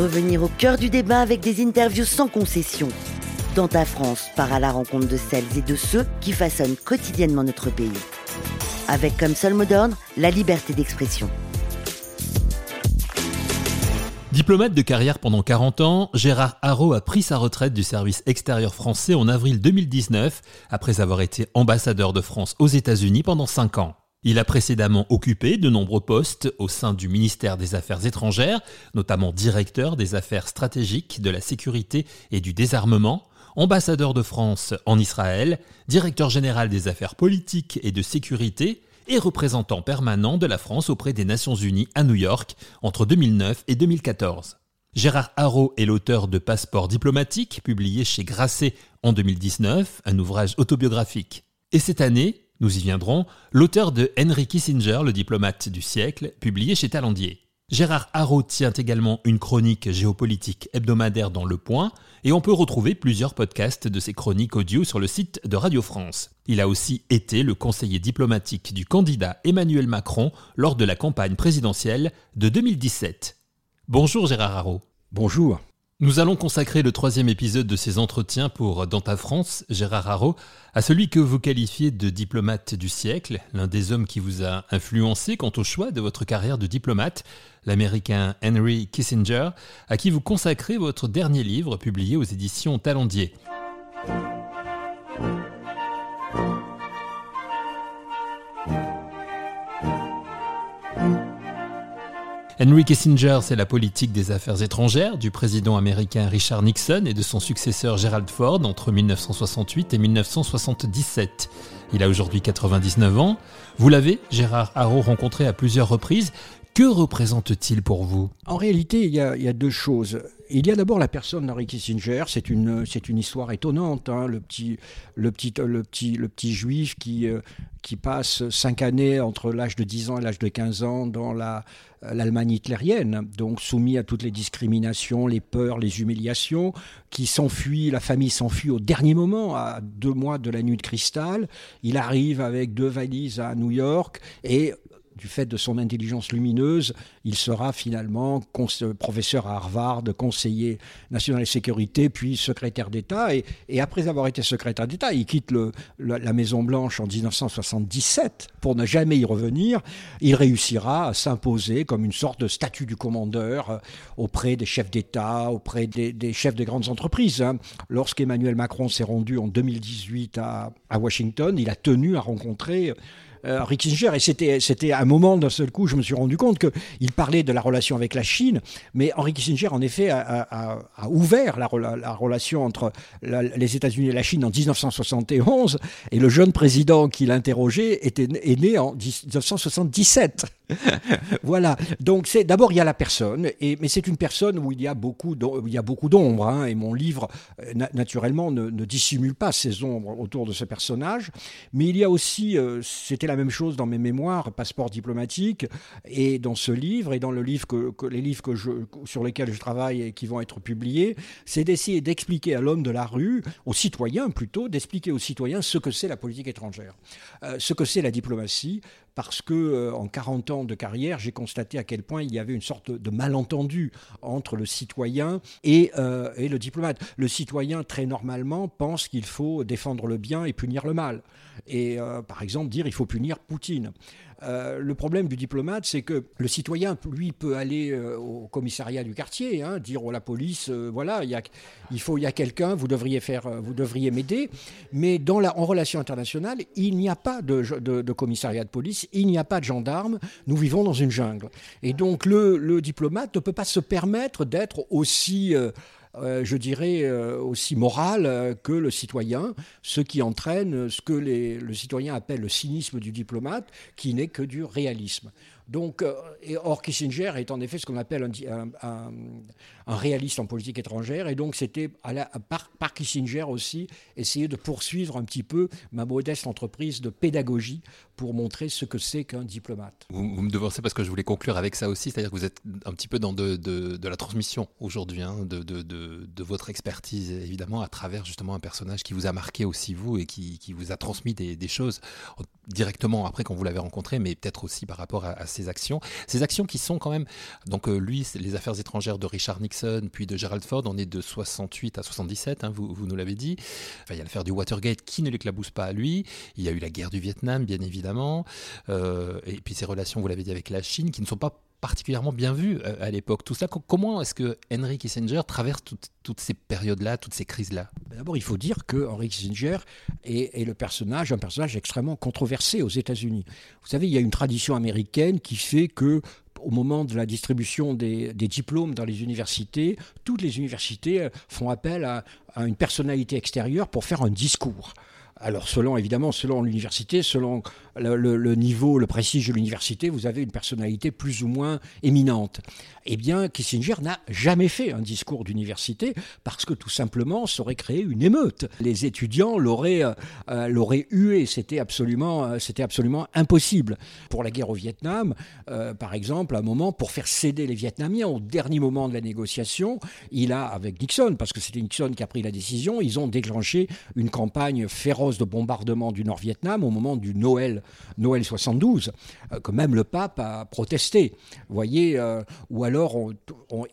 Revenir au cœur du débat avec des interviews sans concession. Dans ta France part à la rencontre de celles et de ceux qui façonnent quotidiennement notre pays. Avec comme seul mot d'ordre la liberté d'expression. Diplomate de carrière pendant 40 ans, Gérard Haro a pris sa retraite du service extérieur français en avril 2019, après avoir été ambassadeur de France aux États-Unis pendant 5 ans. Il a précédemment occupé de nombreux postes au sein du ministère des Affaires étrangères, notamment directeur des affaires stratégiques, de la sécurité et du désarmement, ambassadeur de France en Israël, directeur général des affaires politiques et de sécurité, et représentant permanent de la France auprès des Nations Unies à New York entre 2009 et 2014. Gérard Haro est l'auteur de Passeport diplomatique, publié chez Grasset en 2019, un ouvrage autobiographique. Et cette année, nous y viendrons, l'auteur de Henry Kissinger, le diplomate du siècle, publié chez Talandier. Gérard Haro tient également une chronique géopolitique hebdomadaire dans Le Point, et on peut retrouver plusieurs podcasts de ses chroniques audio sur le site de Radio France. Il a aussi été le conseiller diplomatique du candidat Emmanuel Macron lors de la campagne présidentielle de 2017. Bonjour Gérard Haro. Bonjour. Nous allons consacrer le troisième épisode de ces entretiens pour Dans ta France, Gérard Haro, à celui que vous qualifiez de diplomate du siècle, l'un des hommes qui vous a influencé quant au choix de votre carrière de diplomate, l'américain Henry Kissinger, à qui vous consacrez votre dernier livre publié aux éditions Talendier. Henry Kissinger, c'est la politique des affaires étrangères du président américain Richard Nixon et de son successeur Gerald Ford entre 1968 et 1977. Il a aujourd'hui 99 ans. Vous l'avez, Gérard Haro, rencontré à plusieurs reprises. Que représente-t-il pour vous? En réalité, il y, a, deux choses. Il y a d'abord la personne d'Henry Kissinger. C'est une, c'est une histoire étonnante. Hein. Le, petit, le, petit, le, petit, le petit juif qui, euh, qui passe cinq années entre l'âge de 10 ans et l'âge de 15 ans dans la, l'Allemagne hitlérienne, donc soumis à toutes les discriminations, les peurs, les humiliations, qui s'enfuit, la famille s'enfuit au dernier moment, à deux mois de la nuit de cristal. Il arrive avec deux valises à New York et du fait de son intelligence lumineuse, il sera finalement professeur à Harvard, conseiller national de sécurité, puis secrétaire d'État. Et, après avoir été secrétaire d'État, il quitte la Maison-Blanche en 1977 pour ne jamais y revenir. Il réussira à s'imposer comme une sorte de statut du commandeur euh, auprès des chefs d'État, auprès des, chefs de grandes entreprises. Hein. Lorsqu'Emmanuel Macron s'est rendu en 2018 à, à Washington, il a tenu à rencontrer euh, Henry Kissinger. Et c'était, c'était un moment, d'un seul coup, je me suis rendu compte qu'il parlait de la relation avec la Chine, mais Henry Kissinger, en effet, a, ouvert la, relation entre les États-Unis et la Chine en 1971, et le jeune président qui l'interrogeait était, est né en 1977. voilà. Donc c'est d'abord il y a la personne, et, mais c'est une personne où il y a beaucoup il y a beaucoup d'ombres. Hein, et mon livre euh, naturellement ne, dissimule pas ces ombres autour de ce personnage. Mais il y a aussi, euh, c'était la même chose dans mes mémoires, passeport diplomatique, et dans ce livre et dans les livres sur lesquels je travaille et qui vont être publiés, c'est d'essayer d'expliquer à l'homme de la rue, aux citoyens plutôt, d'expliquer aux citoyens ce que c'est la politique étrangère, euh, ce que c'est la diplomatie, parce que euh, en 40 ans de carrière, j'ai constaté à quel point il y avait une sorte de malentendu entre le citoyen et, euh, le diplomate. Le citoyen, très normalement, pense qu'il faut défendre le bien et punir le mal. Et euh, par exemple, dire il faut punir Poutine. Euh, le problème du diplomate, c'est que le citoyen, lui, peut aller euh, au commissariat du quartier, hein, dire à la police, euh, voilà, il y a, il faut, il y a quelqu'un, vous devriez faire, vous devriez m'aider. Mais en relation internationale, il n'y a pas de, commissariat de police, il n'y a pas de gendarme. Nous vivons dans une jungle, et donc le diplomate ne peut pas se permettre d'être aussi euh, je dirais, euh, aussi moral euh, que le citoyen, ce qui entraîne ce que le citoyen appelle le cynisme du diplomate, qui n'est que du réalisme. Donc, et or, Kissinger est en effet ce qu'on appelle un, réaliste en politique étrangère, et donc c'était par, Kissinger aussi essayer de poursuivre un petit peu ma modeste entreprise de pédagogie pour montrer ce que c'est qu'un diplomate. Vous, me devancez parce que je voulais conclure avec ça aussi, c'est-à-dire que vous êtes un petit peu dans de, la transmission aujourd'hui, hein, de, votre expertise évidemment à travers justement un personnage qui vous a marqué aussi vous et qui, vous a transmis des, choses. directement après quand vous l'avez rencontré, mais peut-être aussi par rapport à, ses actions. Ces actions qui sont quand même, donc euh, lui, les affaires étrangères de Richard Nixon, puis de Gerald Ford, on est de 68 à 77, hein, vous, vous, nous l'avez dit. il y a l'affaire du Watergate qui ne l'éclabousse pas à lui. Il y a eu la guerre du Vietnam, bien évidemment. Euh, et puis ses relations, vous l'avez dit, avec la Chine, qui ne sont pas particulièrement bien vu euh, à l'époque. Tout ça, comment est-ce que Henry Kissinger traverse toutes, ces périodes-là, toutes ces crises-là? Ben D'abord, il faut dire que Henry Kissinger est, le personnage, un personnage extrêmement controversé aux États-Unis. Vous savez, il y a une tradition américaine qui fait que au moment de la distribution des, diplômes dans les universités, toutes les universités font appel à une personnalité extérieure pour faire un discours. Alors selon évidemment selon l'université, selon le, niveau, le prestige de l'université, vous avez une personnalité plus ou moins éminente. Eh bien, Kissinger n'a jamais fait un discours d'université parce que tout simplement, ça aurait créé une émeute. Les étudiants l'auraient euh, euh, l'auraient hué. C'était absolument, euh, c'était absolument impossible. Pour la guerre au Vietnam, par exemple, à un moment, pour faire céder les Vietnamiens au dernier moment de la négociation, il a, avec Nixon, parce que c'était Nixon qui a pris la décision, ils ont déclenché une campagne féroce de bombardement du Nord-Vietnam au moment du Noël Noël 72, euh, que même le pape a protesté. Voyez, euh, ou alors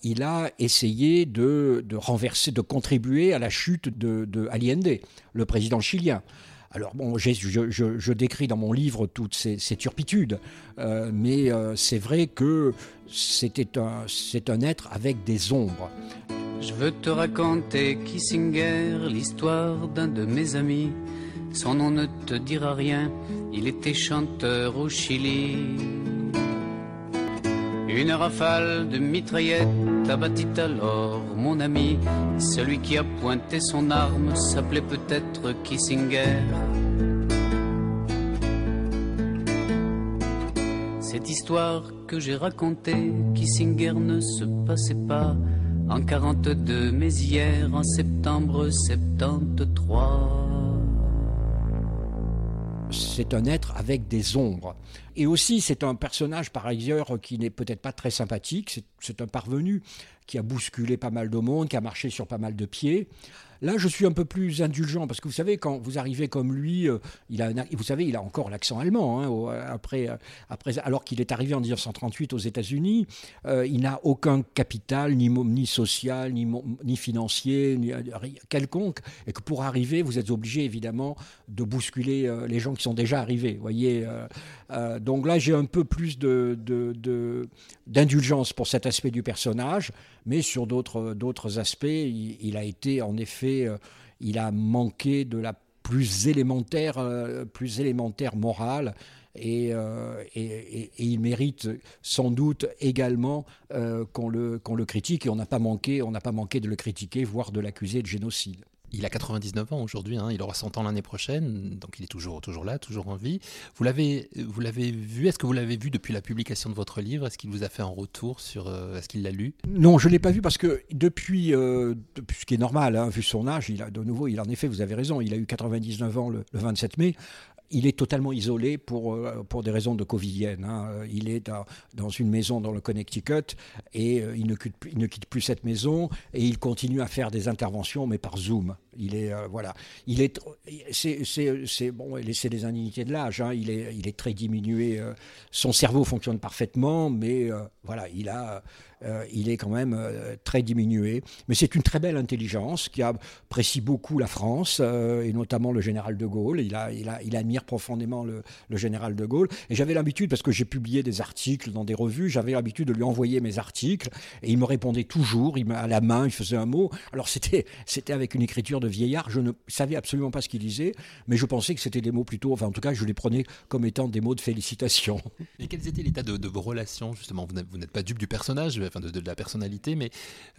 il a essayé de, renverser, de contribuer à la chute de, Allende, le président chilien. Alors bon, je, décris dans mon livre toutes ces, turpitudes, euh, mais c'est vrai que c'était un, c'est un être avec des ombres. Je veux te raconter Kissinger, l'histoire d'un de mes amis son nom ne te dira rien, il était chanteur au Chili. Une rafale de mitraillettes abattit alors mon ami. Celui qui a pointé son arme s'appelait peut-être Kissinger. Cette histoire que j'ai racontée, Kissinger ne se passait pas en 42, mais hier, en septembre 73 c'est un être avec des ombres. Et aussi, c'est un personnage par ailleurs qui n'est peut-être pas très sympathique, c'est un parvenu qui a bousculé pas mal de monde, qui a marché sur pas mal de pieds. Là, je suis un peu plus indulgent parce que vous savez, quand vous arrivez comme lui, euh, il a vous savez, il a encore l'accent allemand. Hein, après, euh, après, alors qu'il est arrivé en 1938 aux États-Unis, euh, il n'a aucun capital, ni, social, ni, ni financier, ni quelconque, et que pour arriver, vous êtes obligé évidemment de bousculer les gens qui sont déjà arrivés. Voyez. donc là, j'ai un peu plus de, d'indulgence pour cet aspect du personnage, mais sur d'autres, d'autres aspects, il a été en effet euh, il a manqué de la plus élémentaire, euh, plus élémentaire morale. Euh, et, il mérite sans doute également qu'on le, le critique. Et on n'a pas on n'a pas manqué de le critiquer, voire de l'accuser de génocide. Il a 99 ans aujourd'hui, hein. il aura 100 ans l'année prochaine, donc il est toujours, toujours là, toujours en vie. Vous l'avez, vu, est-ce que vous l'avez vu depuis la publication de votre livre? Est-ce qu'il vous a fait un retour sur, euh, est-ce qu'il l'a lu? Non, je ne l'ai pas vu parce que depuis, euh, depuis, ce qui est normal, hein, vu son âge, il a de nouveau, il en effet, vous avez raison, il a eu 99 ans le 27 mai il est totalement isolé pour, euh, pour des raisons de covidienne. Hein. Il est dans, une maison dans le Connecticut et euh, il, ne quitte, il, ne quitte, plus cette maison et il continue à faire des interventions, mais par Zoom. Il est, euh, voilà, il est, c'est, bon, c'est des indignités de l'âge. Hein. Il, est, il est très diminué. son cerveau fonctionne parfaitement, mais voilà, il a euh, il est quand même euh, très diminué. Mais c'est une très belle intelligence qui apprécie beaucoup la France euh, et notamment le général de Gaulle. Il, a, il, a, il admire profondément le, général de Gaulle. Et j'avais l'habitude, parce que j'ai publié des articles dans des revues, j'avais l'habitude de lui envoyer mes articles et il me répondait toujours, il à la main, il faisait un mot. Alors c'était, c'était avec une écriture de vieillard, je ne savais absolument pas ce qu'il disait, mais je pensais que c'était des mots plutôt, enfin en tout cas je les prenais comme étant des mots de félicitations. Et quels étaient l'état de, de, vos relations justement? Vous n'êtes pas dupe du personnage, de, la personnalité, mais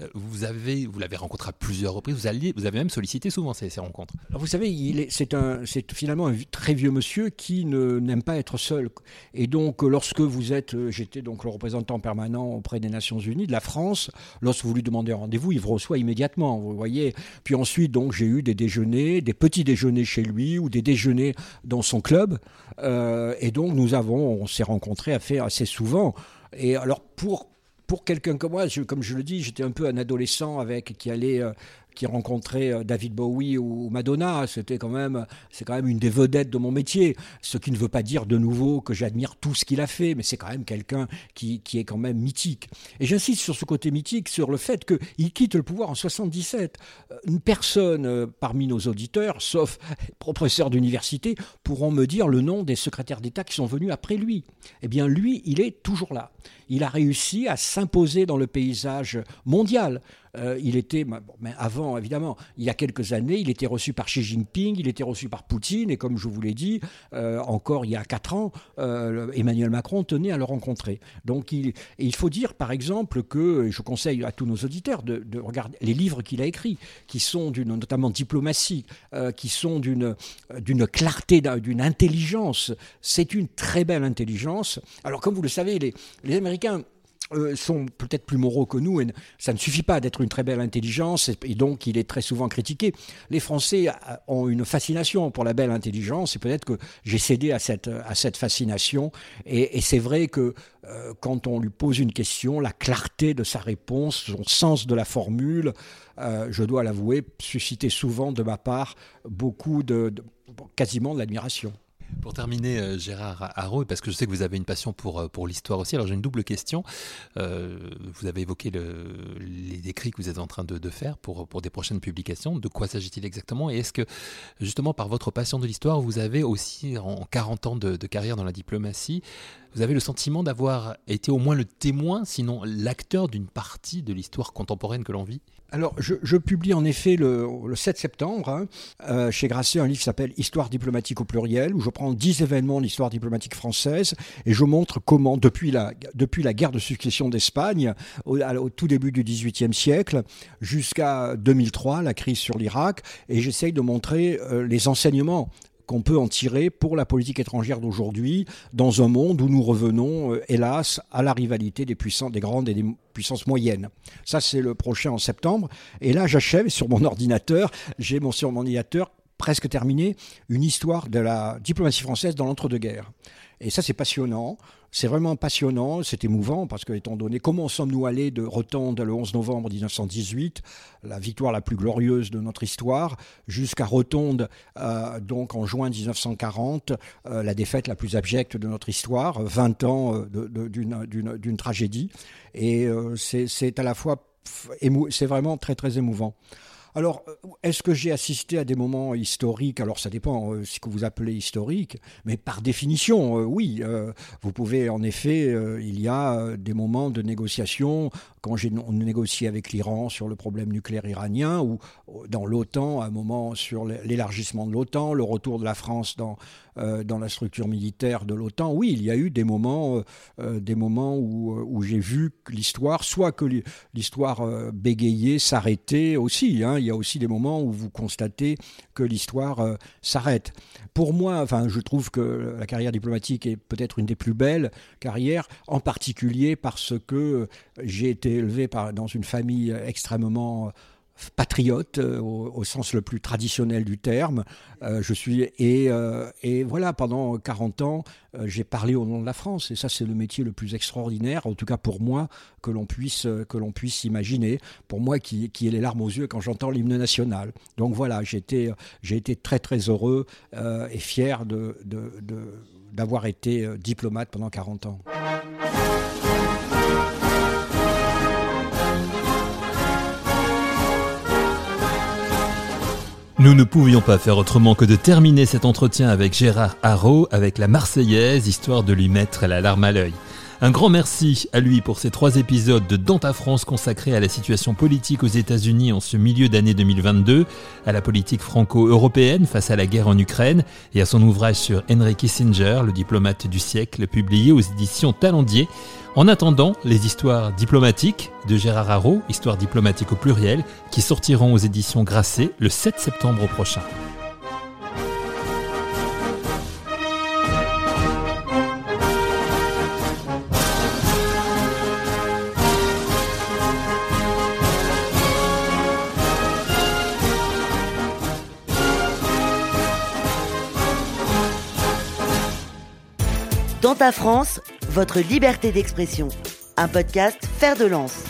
euh, vous avez, vous l'avez rencontré à plusieurs reprises. Vous, alliez, vous avez même sollicité souvent ces, rencontres. vous savez, c'est un, c'est finalement un très vieux monsieur qui ne, n'aime pas être seul. Et donc, lorsque vous êtes, euh, j'étais donc le représentant permanent auprès des Nations Unies de la France. Lorsque vous lui demandez un rendez-vous, il vous reçoit immédiatement. Vous voyez. Puis ensuite, donc, j'ai eu des déjeuners, des petits déjeuners chez lui ou des déjeuners dans son club. Euh, et donc, nous avons, on s'est rencontrés assez souvent. Et alors, pour pour quelqu'un comme moi, comme je le dis, j'étais un peu un adolescent avec qui allait, euh, qui rencontrait David Bowie ou Madonna. C'était quand même, c'est quand même une des vedettes de mon métier. Ce qui ne veut pas dire de nouveau que j'admire tout ce qu'il a fait, mais c'est quand même quelqu'un qui, qui est quand même mythique. Et j'insiste sur ce côté mythique, sur le fait qu'il quitte le pouvoir en 77. Une personne parmi nos auditeurs, sauf professeurs d'université, pourront me dire le nom des secrétaires d'État qui sont venus après lui. Eh bien, lui, il est toujours là. Il a réussi à s'imposer dans le paysage mondial. Euh, il était, mais avant évidemment, il y a quelques années, il était reçu par Xi Jinping, il était reçu par Poutine, et comme je vous l'ai dit, euh, encore il y a quatre ans, euh, Emmanuel Macron tenait à le rencontrer. Donc il, il faut dire par exemple que, je conseille à tous nos auditeurs de, regarder les livres qu'il a écrits, qui sont d'une notamment diplomatie, qui sont d'une d'une clarté, d'une intelligence. C'est une très belle intelligence. Alors comme vous le savez, les, les Américains euh, sont peut-être plus moraux que nous, et ça ne suffit pas d'être une très belle intelligence, et donc il est très souvent critiqué. Les Français ont une fascination pour la belle intelligence, et peut-être que j'ai cédé à cette, à cette fascination, et, c'est vrai que euh, quand on lui pose une question, la clarté de sa réponse, son sens de la formule, euh, je dois l'avouer, suscitait souvent de ma part beaucoup de quasiment de l'admiration. Pour terminer, euh, Gérard Haro, parce que je sais que vous avez une passion pour, euh, pour l'histoire aussi, alors j'ai une double question. Euh, vous avez évoqué les écrits que vous êtes en train de, faire pour, pour des prochaines publications. De quoi s'agit-il exactement? Et est-ce que, justement, par votre passion de l'histoire, vous avez aussi, en 40 ans de, de carrière dans la diplomatie, vous avez le sentiment d'avoir été au moins le témoin, sinon l'acteur d'une partie de l'histoire contemporaine que l'on vit? Alors, je, publie en effet le, 7 septembre hein, euh, chez Grasset un livre qui s'appelle Histoire diplomatique au pluriel, où je prends dix événements de l'histoire diplomatique française et je montre comment, depuis la, depuis la guerre de succession d'Espagne, au, tout début du XVIIIe siècle, jusqu'à 2003, la crise sur l'Irak, et j'essaye de montrer euh, les enseignements qu'on peut en tirer pour la politique étrangère d'aujourd'hui, dans un monde où nous revenons, euh, hélas, à la rivalité des puissants, des grandes et des puissances moyennes. Ça, c'est le prochain en septembre. Et là, j'achève sur mon ordinateur. J'ai mon, sur mon ordinateur presque terminé une histoire de la diplomatie française dans l'entre-deux-guerres. Et ça, c'est passionnant. C'est vraiment passionnant, c'est émouvant, parce que, étant donné comment sommes-nous allés de Rotonde le 11 novembre 1918, la victoire la plus glorieuse de notre histoire, jusqu'à Rotonde, euh, donc en juin 1940, euh, la défaite la plus abjecte de notre histoire, 20 ans euh, d'une tragédie. Et c'est à la fois, c'est vraiment très, très émouvant. Alors, euh, est-ce que j'ai assisté à des moments historiques? Alors, ça dépend euh, ce que vous appelez historique, mais par définition, euh, oui. vous pouvez, en effet, il y a des moments de négociation, quand on négocie avec l'Iran sur le problème nucléaire iranien, ou dans l'OTAN, un moment sur l'élargissement de l'OTAN, le retour de la France dans, dans la structure militaire de l'OTAN. Oui, il y a eu des moments, des moments où, j'ai vu l'histoire, soit que l'histoire bégayait, s'arrêtait aussi. Hein, il y a aussi des moments où vous constatez que l'histoire euh, s'arrête. Pour moi, enfin, je trouve que la carrière diplomatique est peut-être une des plus belles carrières, en particulier parce que j'ai été élevé dans une famille extrêmement patriote euh, au, sens le plus traditionnel du terme. Euh, je suis et, euh, et, voilà pendant 40 ans j'ai parlé au nom de la France et ça c'est le métier le plus extraordinaire en tout cas pour moi que l'on puisse que l'on puisse imaginer pour moi qui, qui ai les larmes aux yeux quand j'entends l'hymne national. Donc voilà j'ai été j'ai été très très heureux et fier de d'avoir été diplomate pendant 40 ans. Nous ne pouvions pas faire autrement que de terminer cet entretien avec Gérard Haro avec la Marseillaise, histoire de lui mettre la larme à l'œil. Un grand merci à lui pour ces trois épisodes de Dans ta France consacrés à la situation politique aux États-Unis en ce milieu d'année 2022, à la politique franco-européenne face à la guerre en Ukraine et à son ouvrage sur Henry Kissinger, le diplomate du siècle, publié aux éditions Talendier. En attendant, les histoires diplomatiques de Gérard Haro, histoires diplomatiques au pluriel, qui sortiront aux éditions Grasset le 7 septembre prochain. Dans ta France, votre liberté d'expression. Un podcast Faire de lance.